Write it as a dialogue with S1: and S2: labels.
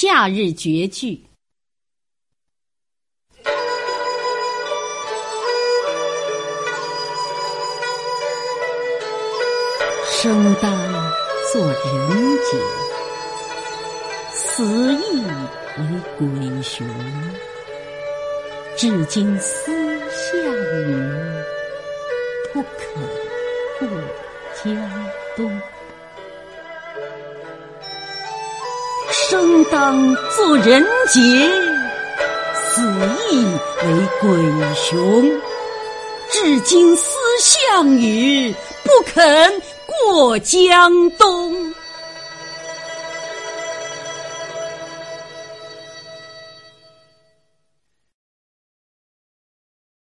S1: 夏日绝句。生当作人杰，死亦为鬼雄。至今思项羽，不肯过江东。生当作人杰，死亦为鬼雄。至今思项羽，不肯过江东。